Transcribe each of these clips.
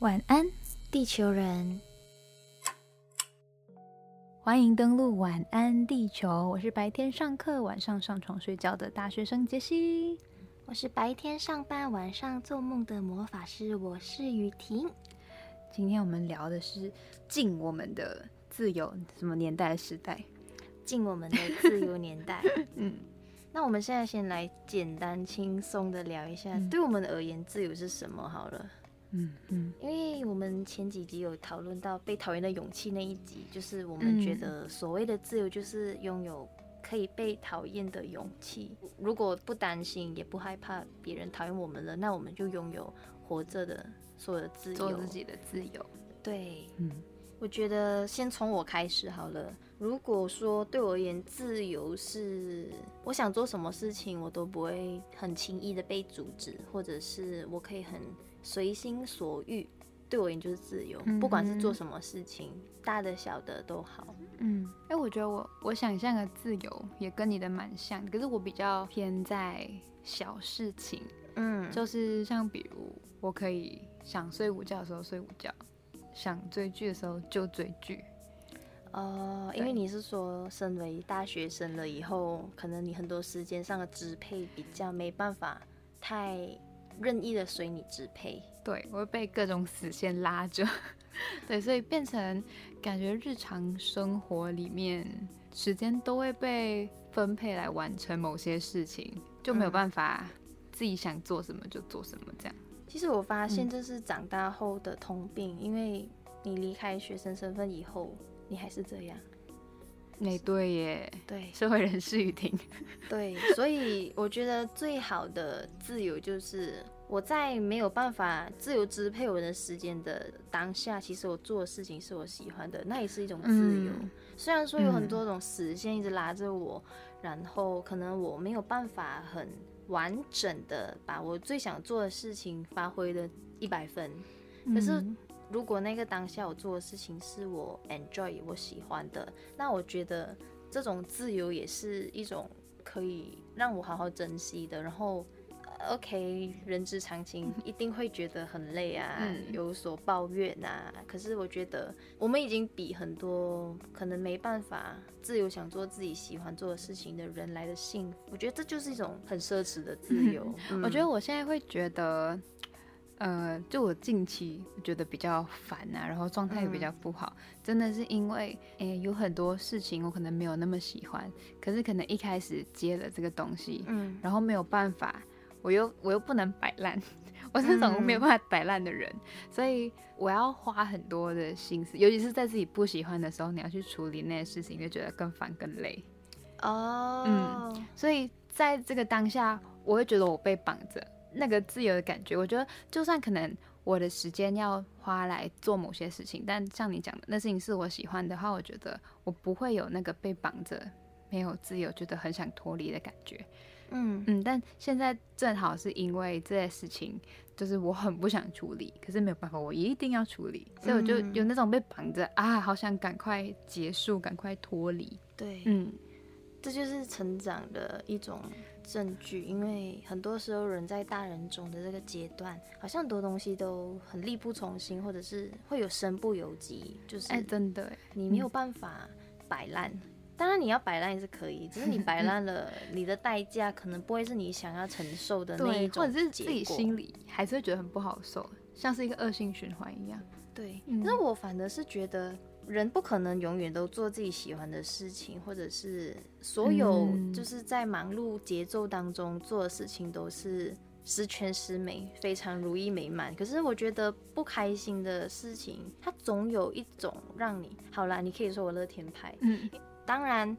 晚安，地球人！欢迎登录晚安地球。我是白天上课、晚上上床睡觉的大学生杰西。我是白天上班、晚上做梦的魔法师。我是雨婷。今天我们聊的是进我们的自由，什么年代的时代？进我们的自由年代。嗯，那我们现在先来简单轻松的聊一下，对我们而言，自由是什么？好了。嗯嗯，因为我们前几集有讨论到被讨厌的勇气那一集，就是我们觉得所谓的自由就是拥有可以被讨厌的勇气。如果不担心也不害怕别人讨厌我们了，那我们就拥有活着的所有的自由，做自己的自由。对，嗯，我觉得先从我开始好了。如果说对我而言，自由是我想做什么事情，我都不会很轻易的被阻止，或者是我可以很。随心所欲，对我而言就是自由。不管是做什么事情，大的小的都好。嗯，哎，我觉得我我想象的自由也跟你的蛮像，可是我比较偏在小事情。嗯，就是像比如我可以想睡午觉的时候睡午觉，想追剧的时候就追剧。哦，因为你是说，身为大学生了以后，可能你很多时间上的支配比较没办法太。任意的随你支配，对我会被各种死线拉着，对，所以变成感觉日常生活里面时间都会被分配来完成某些事情，就没有办法自己想做什么就做什么这样。其实我发现这是长大后的通病，因为你离开学生身份以后，你还是这样。哎，对耶，对，社会人士雨婷，对，所以我觉得最好的自由就是我在没有办法自由支配我的时间的当下，其实我做的事情是我喜欢的，那也是一种自由。虽然说有很多种时间一直拉着我，然后可能我没有办法很完整的把我最想做的事情发挥的一百分，可是。如果那个当下我做的事情是我 enjoy 我喜欢的，那我觉得这种自由也是一种可以让我好好珍惜的。然后，OK，人之常情，一定会觉得很累啊，有所抱怨呐。可是我觉得我们已经比很多可能没办法自由想做自己喜欢做的事情的人来的幸福。我觉得这就是一种很奢侈的自由。我觉得我现在会觉得。呃，就我近期觉得比较烦啊，然后状态也比较不好，真的是因为，诶，有很多事情我可能没有那么喜欢，可是可能一开始接了这个东西，嗯，然后没有办法，我又我又不能摆烂，我是种没有办法摆烂的人，所以我要花很多的心思，尤其是在自己不喜欢的时候，你要去处理那些事情，就觉得更烦更累。哦，嗯，所以在这个当下，我会觉得我被绑着。那个自由的感觉，我觉得就算可能我的时间要花来做某些事情，但像你讲的那事情是我喜欢的话，我觉得我不会有那个被绑着、没有自由、觉得很想脱离的感觉。嗯。嗯，但现在正好是因为这些事情，就是我很不想处理，可是没有办法，我一定要处理，所以我就有那种被绑着啊，好想赶快结束、赶快脱离。对，嗯，这就是成长的一种。证据，因为很多时候人在大人中的这个阶段，好像很多东西都很力不从心，或者是会有身不由己，就是哎，真的，你没有办法摆烂。当然你要摆烂也是可以，只是你摆烂了，你的代价可能不会是你想要承受的那一种，或者是自己心里还是会觉得很不好受，像是一个恶性循环一样。对，那我反而是觉得。人不可能永远都做自己喜欢的事情，或者是所有就是在忙碌节奏当中做的事情都是十全十美、非常如意美满。可是我觉得不开心的事情，它总有一种让你好啦，你可以说我乐天派。嗯，当然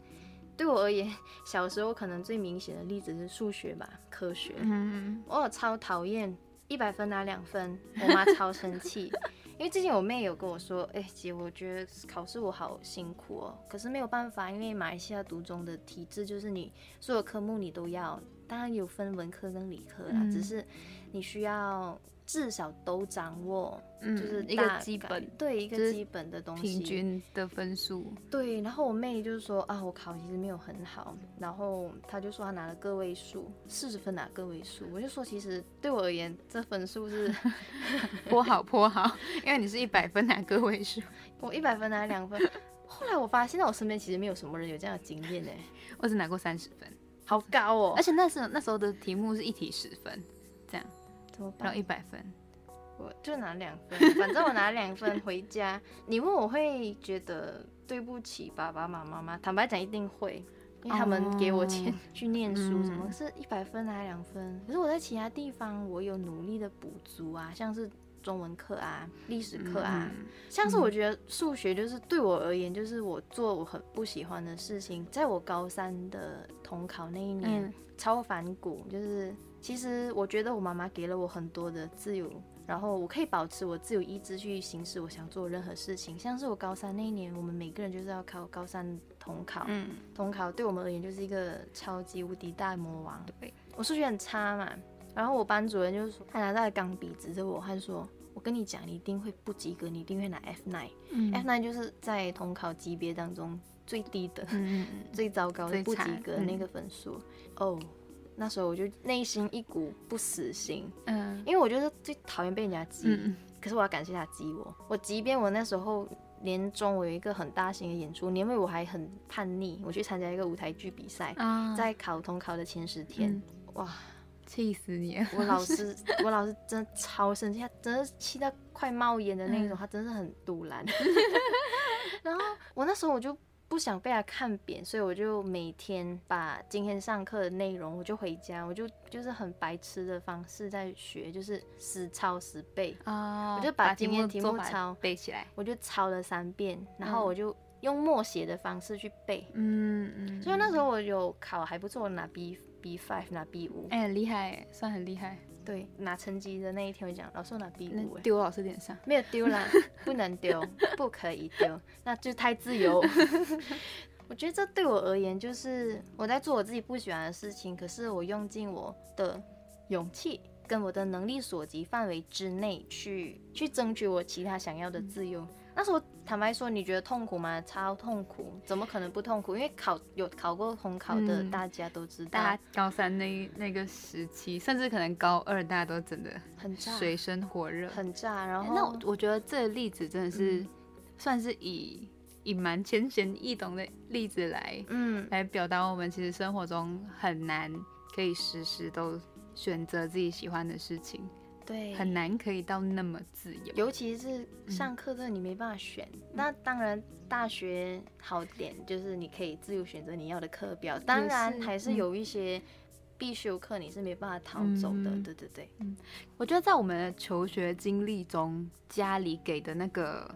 对我而言，小时候可能最明显的例子是数学吧，科学。嗯，我超讨厌一百分拿两分，我妈超生气。因为之前我妹有跟我说，哎姐，我觉得考试我好辛苦哦，可是没有办法，因为马来西亚读中的体制就是你所有科目你都要当然有分文科跟理科啦，嗯只是你需要至少都掌握，嗯就是一个大基本对一个基本的东西。平均的分数，对，然后我妹就是说啊，我考其实没有很好，然后她就说她拿了个位数，四十分拿个位数，我就说其实对我而言，这分数是 颇好颇好，因为你是一百分拿个位数，我一百分拿两分。后来我发现在，我身边其实没有什么人有这样的经验呢，我只拿过三十分，好高哦而！且那时候那时候的题目是一题十分，这样怎么然后办？一百分，我就拿两分，反正我拿两分回家。你问我会觉得对不起爸爸妈妈吗？坦白讲，一定会。因为他们给我钱哦去念书，什么嗯是一百分拿两分？可是我在其他地方我有努力的补足啊，像是中文课啊、历史课啊，嗯像是我觉得数学就是对我而言，就是我做我很不喜欢的事情。在我高三的统考那一年，嗯超反骨，就是其实我觉得我妈妈给了我很多的自由，然后我可以保持我自由意志去行使我想做任何事情。像是我高三那一年，我们每个人就是要考高三统考，嗯，统考对我们而言就是一个超级无敌大魔王。对，我数学很差嘛，然后我班主任就是说，他拿到钢笔指着我，他就说。我跟你讲，你一定会不及格，你一定会拿 F nine。嗯 F nine 就是在统考级别当中最低的、最糟糕的不及格那个分数。哦，那时候我就内心一股不死心，嗯因为我就是最讨厌被人家激。嗯可是我要感谢他激我，我即便我那时候年中我有一个很大型的演出，年尾我还很叛逆，我去参加一个舞台剧比赛，啊，在考统考的前十天，嗯哇，气死你了，我老师 我老师真的超生气，他真的气到快冒烟的那一种，嗯。他真的很堵然。然后我那时候我就不想被他看扁，所以我就每天把今天上课的内容，我就回家，我就就是很白痴的方式在学，就是死抄死背，啊我就把今天题目抄背起来，我就抄了三遍，然后嗯。我就用默写的方式去背。嗯嗯，所以那时候我有考还不错，我拿 B B five 拿 B 五，哎很厉害，算很厉害，对，拿成绩的那一天我讲，老师我拿 B 那五，哎，丢老师脸上，没有丢啦，不能丢，不可以丢，那就太自由。我觉得这对我而言，就是我在做我自己不喜欢的事情，可是我用尽我的勇气跟我的能力所及范围之内去去争取我其他想要的自由。那时候坦白说，你觉得痛苦吗？超痛苦，怎么可能不痛苦？因为考有考过统考的，嗯大家都知道，大家高三那那个时期，甚至可能高二，大家都真的很炸，水深火热。很炸。然后那我我觉得这个例子真的是、嗯算是以以蛮浅显易懂的例子来嗯，来表达我们其实生活中很难可以时时都选择自己喜欢的事情，对，很难可以到那么自由。尤其是上课这你没办法选。那当然，大学好点就是你可以自由选择你要的课表，当然还是嗯有一些必修课你是没办法逃走的。嗯对对对，我觉得在我们的求学经历中，家里给的那个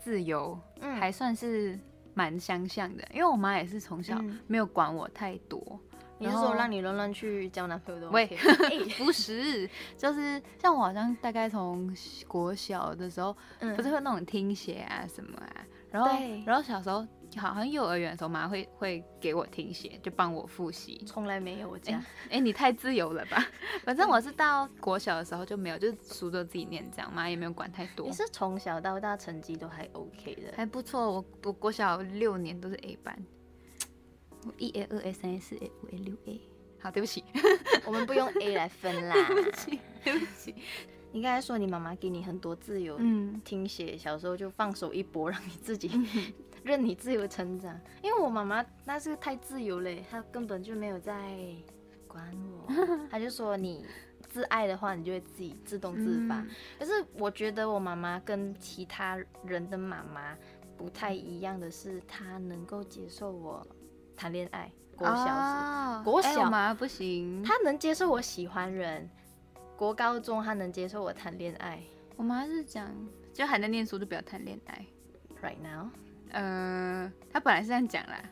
自由嗯还算是蛮相像的，因为我妈也是从小嗯没有管我太多。你是说让你乱乱去交男朋友的喂 不是，就是像我好像大概从国小的时候，嗯不是会那种听写啊什么啊，然后然后小时候好像幼儿园的时候，妈会会给我听写，就帮我复习。从来没有我家。哎、你太自由了吧？反正我是到国小的时候就没有，就是书都自己念，这样妈也没有管太多你，是从小到大成绩都还 OK 的，还不错。我我国小六年都是 A 班，我一 A 二 A 三 A 四 A 五 A 六 A。好，对不起，我们不用 A 来分啦。对不起，对不起。你刚才说你妈妈给你很多自由，嗯，听写，小时候就放手一搏，让你自己 任你自由成长。因为我妈妈那是太自由嘞，她根本就没有在管我，她就说你自爱的话，你就会自己自动自发。嗯可是我觉得我妈妈跟其他人的妈妈不太一样的是，她能够接受我谈恋爱。国小时，啊国小哎我妈不行，他能接受我喜欢人。国高中，他能接受我谈恋爱。我妈是讲，就还在念书就不要谈恋爱。Right now，呃，她本来是这样讲啦，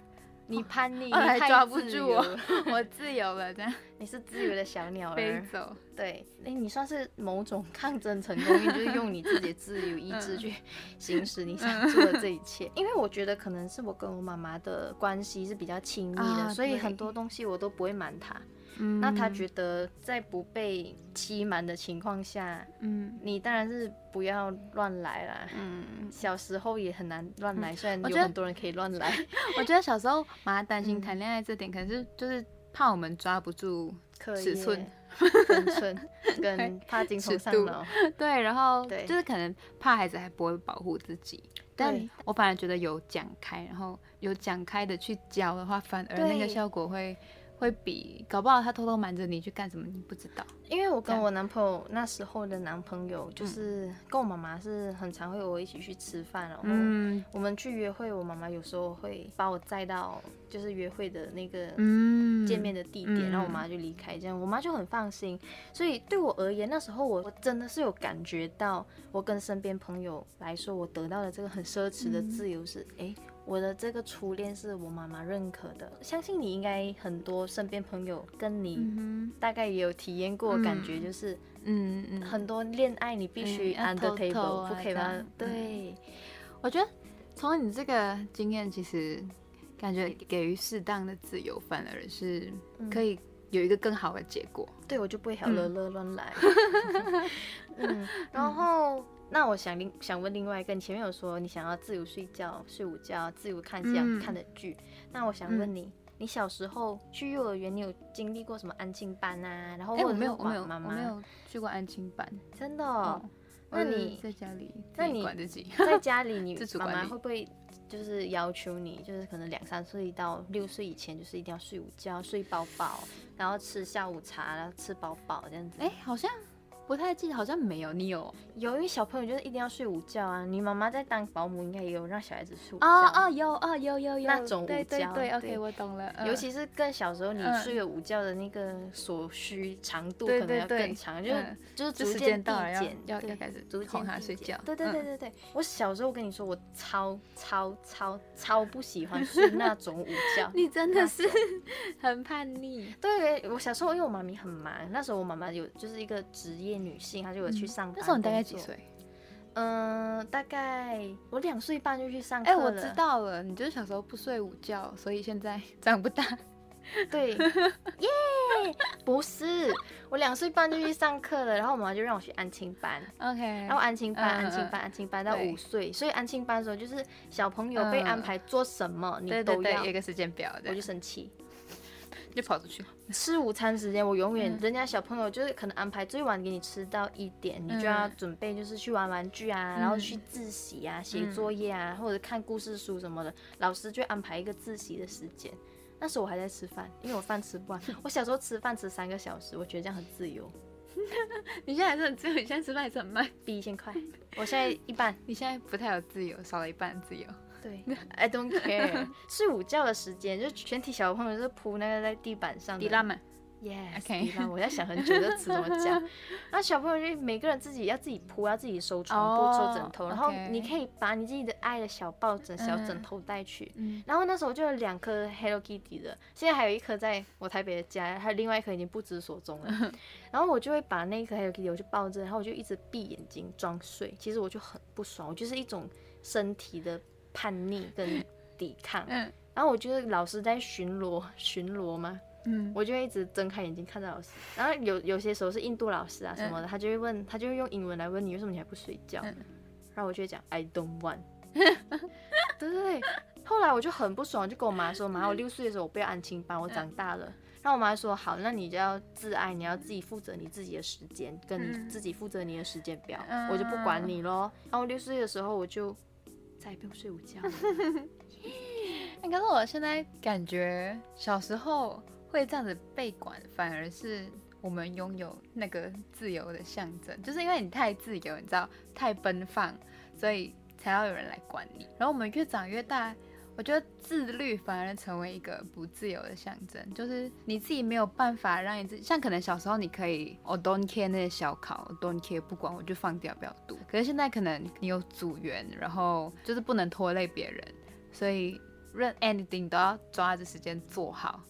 你 叛逆，你后来太抓不住我 我自由了，这样 你是自由的小鸟儿。飞走。对，哎，你算是某种抗争成功，因为就是用你自己的自由意志嗯去行使你想做的这一切。因为我觉得可能是我跟我妈妈的关系是比较亲密的，啊所以很多东西我都不会瞒她。嗯。那他觉得在不被欺瞒的情况下，嗯。你当然是不要乱来啦。嗯，小时候也很难乱来，虽然有很多人可以乱来。我觉得小时候妈担心嗯谈恋爱这点，可能是就是怕我们抓不住尺寸，分寸 跟怕精虫上脑。对，然后就是可能怕孩子还不会保护自己，但我反而觉得有讲开，然后有讲开的去教的话，反而那个效果会会比搞不好他偷偷瞒着你去干什么你不知道。因为我跟我男朋友那时候的男朋友，嗯就是跟我妈妈是很常会我一起去吃饭，然后嗯我们去约会，我妈妈有时候会把我载到就是约会的那个嗯，见面的地点，嗯然后我妈就离开，这样我妈就很放心。所以对我而言，那时候我我真的是有感觉到，我跟身边朋友来说，我得到的这个很奢侈的自由是，哎、我的这个初恋是我妈妈认可的。相信你应该很多身边朋友跟你嗯大概也有体验过感觉，就是嗯嗯，很多恋爱你必须 under table，、不可以吧这样？对，我觉得从你这个经验，其实感觉给予适当的自由，反而是可以有一个更好的结果。对我就不会好乐乐乱来。嗯，然后那我想另想问另外一个，你前面有说你想要自由睡觉、睡午觉、自由看这样、嗯看的剧，那我想问你。你小时候去幼儿园，你有经历过什么安亲班啊？然后我没有，我没有，妈妈我没有去过安亲班。真的、哦。那你在家里那你管自己？在家里，你妈妈会不会就是要求你，就是可能两三岁到六岁以前，就是一定要睡午觉、睡饱饱，然后吃下午茶，然后吃饱饱这样子？哎、好像不太记得，好像没有。你有？有，因为小朋友就是一定要睡午觉啊。你妈妈在当保姆，应该也有让小孩子睡午觉。哦哦，有哦有有有那种午对对对觉对，OK，我懂了。嗯尤其是更小时候，你嗯睡了午觉的那个所需长度可能要更长，就是嗯就是逐渐递减，对要要开始逐渐他睡觉。对对对嗯对对，我小时候我跟你说，我超超超超不喜欢睡那种午觉。你真的是很叛逆。对，我小时候因为我妈咪很忙，那时候我妈妈有就是一个职业女性，她就有去上班。嗯那时候你大概几？岁？嗯，大概我两岁半就去上课哎、了。我知。道了，你就是小时候不睡午觉，所以现在 长不大。对，耶，不是，我两岁半就去上课了，然后我妈妈就让我去安亲班。OK，然后安亲班，安亲班，安亲班到五岁，所以安亲班的时候就是小朋友被安排做什么，你都要有一，个时间表的，我就生气。就跑出去。吃午餐时间，我永远、嗯人家小朋友就是可能安排最晚给你吃到一点，你就要嗯准备就是去玩玩具啊，然后去自习啊、写作业啊，或者看故事书什么的，老师就安排一个自习的时间。那时候我还在吃饭，因为我饭吃不完。我小时候吃饭吃三个小时，我觉得这样很自由。你现在还是很自由，你现在吃饭还是很慢。比以前快，我现在一半。你现在不太有自由，少了一半自由。对，I don't care。睡午觉的时间，就全体小朋友就是铺那个在地板上的。迪拉曼，Yes，OK 地方我在想很久这个词怎么讲。那小朋友就每个人自己要自己铺，要自己收床铺、哦收枕头，然后你可以把你自己的爱的小抱枕、小枕头带去。嗯然后那时候就有两颗 Hello Kitty 的，现在还有一颗在我台北的家，还有另外一颗已经不知所踪了。然后我就会把那一颗 Hello Kitty 我就抱着，然后我就一直闭眼睛装睡。其实我就很不爽，我就是一种身体的叛逆跟抵抗。嗯。然后我觉得老师在巡逻，巡逻嘛？嗯，我就会一直睁开眼睛看着老师，然后有有些时候是印度老师啊什么的，他就会问，他就会用英文来问你为什么你还不睡觉，嗯。然后我就会讲 I don't want，对对对，后来我就很不爽，就跟我妈说，妈，我六岁的时候我不要安亲班，我长大了。然后我妈说好，那你就要自爱，你要自己负责你自己的时间，跟你嗯。自己负责你的时间表，嗯。我就不管你咯。然后我六岁的时候我就再也不用睡午觉了。哎可是我现在感觉小时候会这样子被管，反而是我们拥有那个自由的象征，就是因为你太自由，你知道，太奔放，所以才要有人来管你。然后我们越长越大，我觉得自律反而成为一个不自由的象征，就是你自己没有办法让你自己，像可能小时候你可以我 don't care 那些小考 don't care 不管我就放掉不要读，可是现在可能你有组员，然后就是不能拖累别人，所以任 anything 都要抓着时间做好。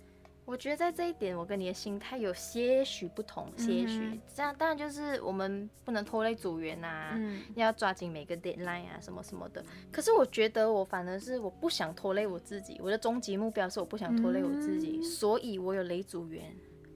我觉得在这一点，我跟你的心态有些许不同，些许。嗯这样当然就是我们不能拖累组员啊，嗯要抓紧每个 deadline 啊，什么什么的。可是我觉得我反而是我不想拖累我自己，我的终极目标是我不想拖累我自己，嗯所以我有雷组员。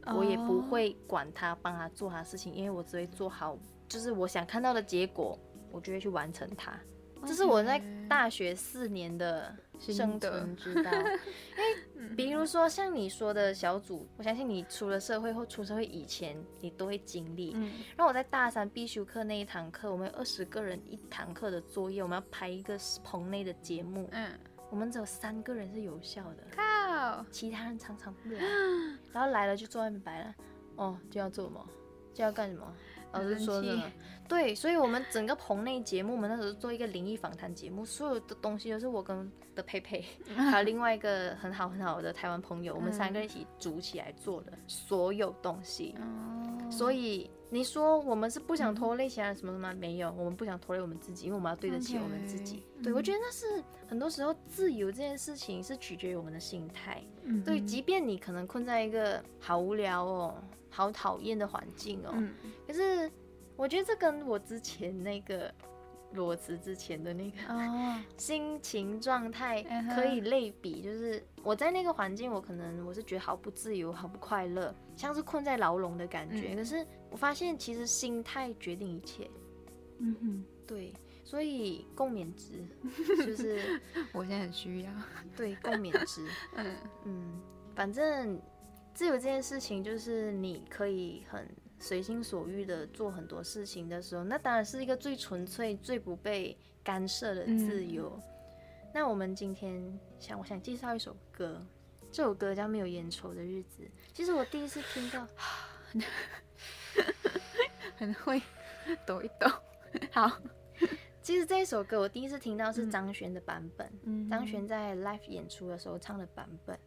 我也不会管他帮他做他的事情，因为我只会做好，就是我想看到的结果，我就会去完成它。这是我在大学四年的生存之道。因为比如说像你说的小组，我相信你出了社会或出社会以前，你都会经历。嗯。然后我在大三必修课那一堂课，我们有二十个人一堂课的作业，我们要拍一个棚内的节目。嗯。我们只有三个人是有效的。靠！其他人常常不来，然后来了就坐外面摆烂。哦，就要做什么？就要干什么？老师说的，对，所以，我们整个棚内节目，我们那时候做一个灵异访谈节目，所有的东西都是我跟的佩佩，还有另外一个很好很好的台湾朋友，我们三个一起组起来做的所有东西。所以你说我们是不想拖累其他人什么什么？没有，我们不想拖累我们自己，因为我们要对得起我们自己。对我觉得那是很多时候自由这件事情是取决于我们的心态。对，即便你可能困在一个好无聊哦。好讨厌的环境哦，可是我觉得这跟我之前那个裸辞之前的那个 心情状态可以类比，就是我在那个环境，我可能我是觉得好不自由，好不快乐，像是困在牢笼的感觉。可是我发现其实心态决定一切。嗯哼，对，所以共勉值就是 我现在很需要。对，共勉值。嗯嗯，反正。自由这件事情，就是你可以很随心所欲的做很多事情的时候，那当然是一个最纯粹、最不被干涉的自由。那我们今天想，我想介绍一首歌，这首歌叫《没有烟抽的日子》。其实我第一次听到，很会抖一抖。好，其实这一首歌我第一次听到是张悬的版本，张悬在 live 演出的时候唱的版本。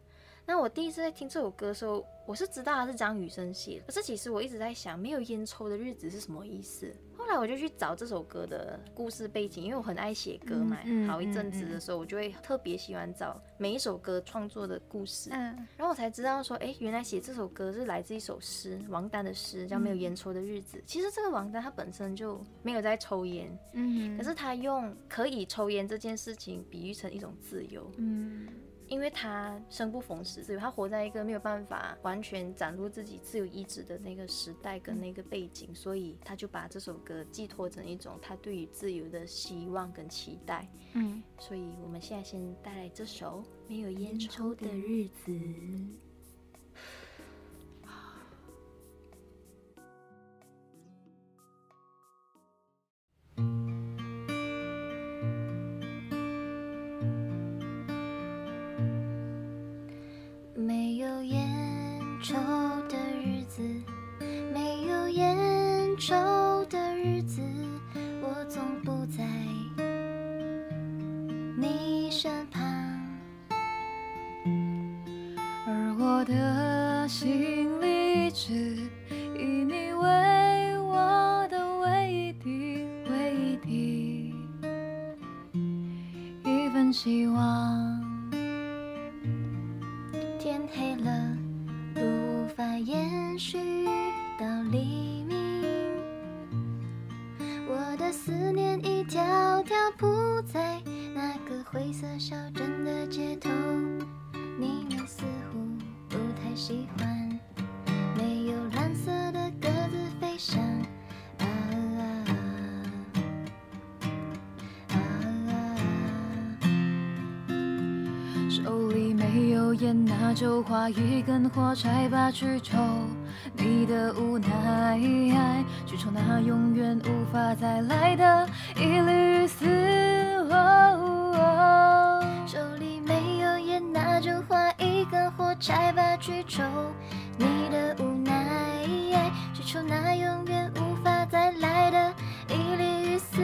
那我第一次在听这首歌的时候，我是知道它是张雨生写的，可是其实我一直在想，没有烟抽的日子是什么意思？后来我就去找这首歌的故事背景，因为我很爱写歌嘛，好一阵子的时候，我就会特别喜欢找每一首歌创作的故事，嗯，然后我才知道说，哎，原来写这首歌是来自一首诗，王丹的诗，叫《没有烟抽的日子》。其实这个王丹他本身就没有在抽烟，嗯，可是他用可以抽烟这件事情比喻成一种自由，嗯。因为他生不逢时，所以他活在一个没有办法完全展露自己自由意志的那个时代跟那个背景，所以他就把这首歌寄托成一种他对于自由的希望跟期待。嗯，所以我们现在先带来这首《没有烟抽的日子》。愁的日子黑色小镇的街头，你们似乎不太喜欢没有蓝色的鸽子飞翔。啊啊啊！啊啊手里没有烟，那就划一根火柴吧，去抽。你的无奈，去抽那永远无法再来的一缕丝。根火柴吧，去抽你的无奈，去抽那永远无法再来的一缕丝。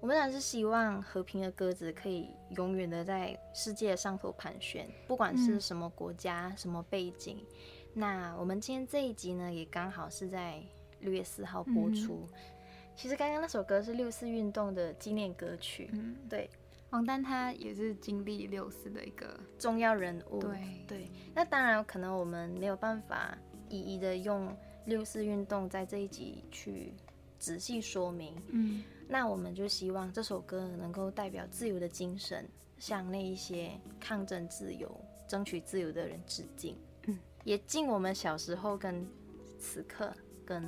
我们当然是希望和平的鸽子可以永远的在世界上头盘旋，不管是什么国家、什么背景。那我们今天这一集呢，也刚好是在六月四号播出。其实刚刚那首歌是六四运动的纪念歌曲。嗯，对，王丹他也是经历六四的一个重要人物。对对，那当然可能我们没有办法一一的用六四运动在这一集去。仔细说明。嗯那我们就希望这首歌能够代表自由的精神，向那一些抗争自由、争取自由的人致敬。嗯，也敬我们小时候跟此刻跟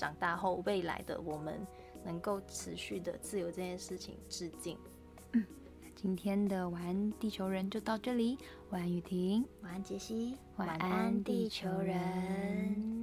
长大后未来的我们能够持续的自由这件事情致敬。今天的晚安地球人就到这里，晚安雨婷。晚安，杰西。晚安地球人